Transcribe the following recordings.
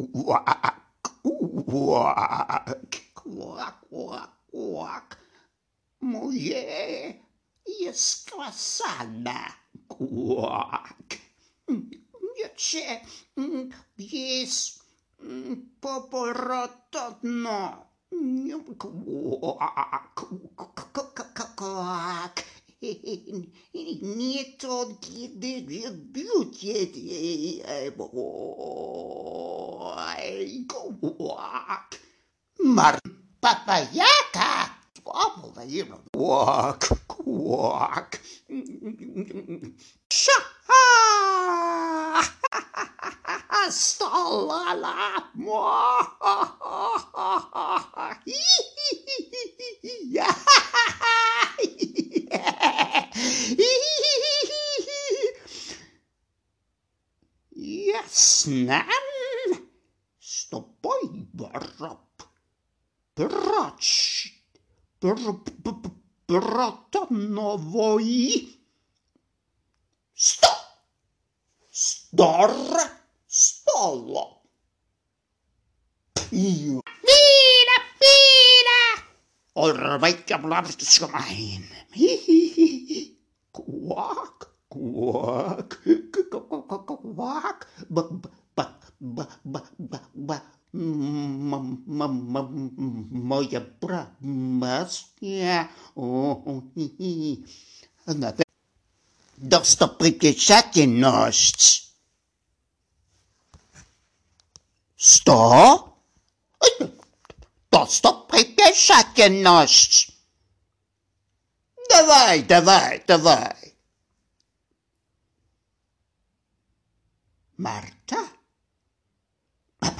Quack, quack, quack, quack, quack. Moje jest kwasana. Quack. Wiecie, jest poporotno. Quack, quack. Nie to kiedy biucie quack. Mar papayaka. Quack, quack. Sha. Stalala. Jasnem. Stopoj barop. Brać. Br, br, bratonowoji. Sto. Stor. Stolo. Piu. Viina, viina! Orvaikka blabstuskain. Quack, quack, quack, ba ba ba ba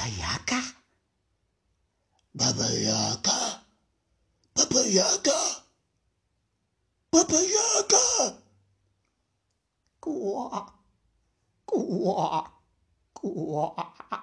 バヤカ。ババヤカ。ババヤカ。ババヤカ。怖怖怖。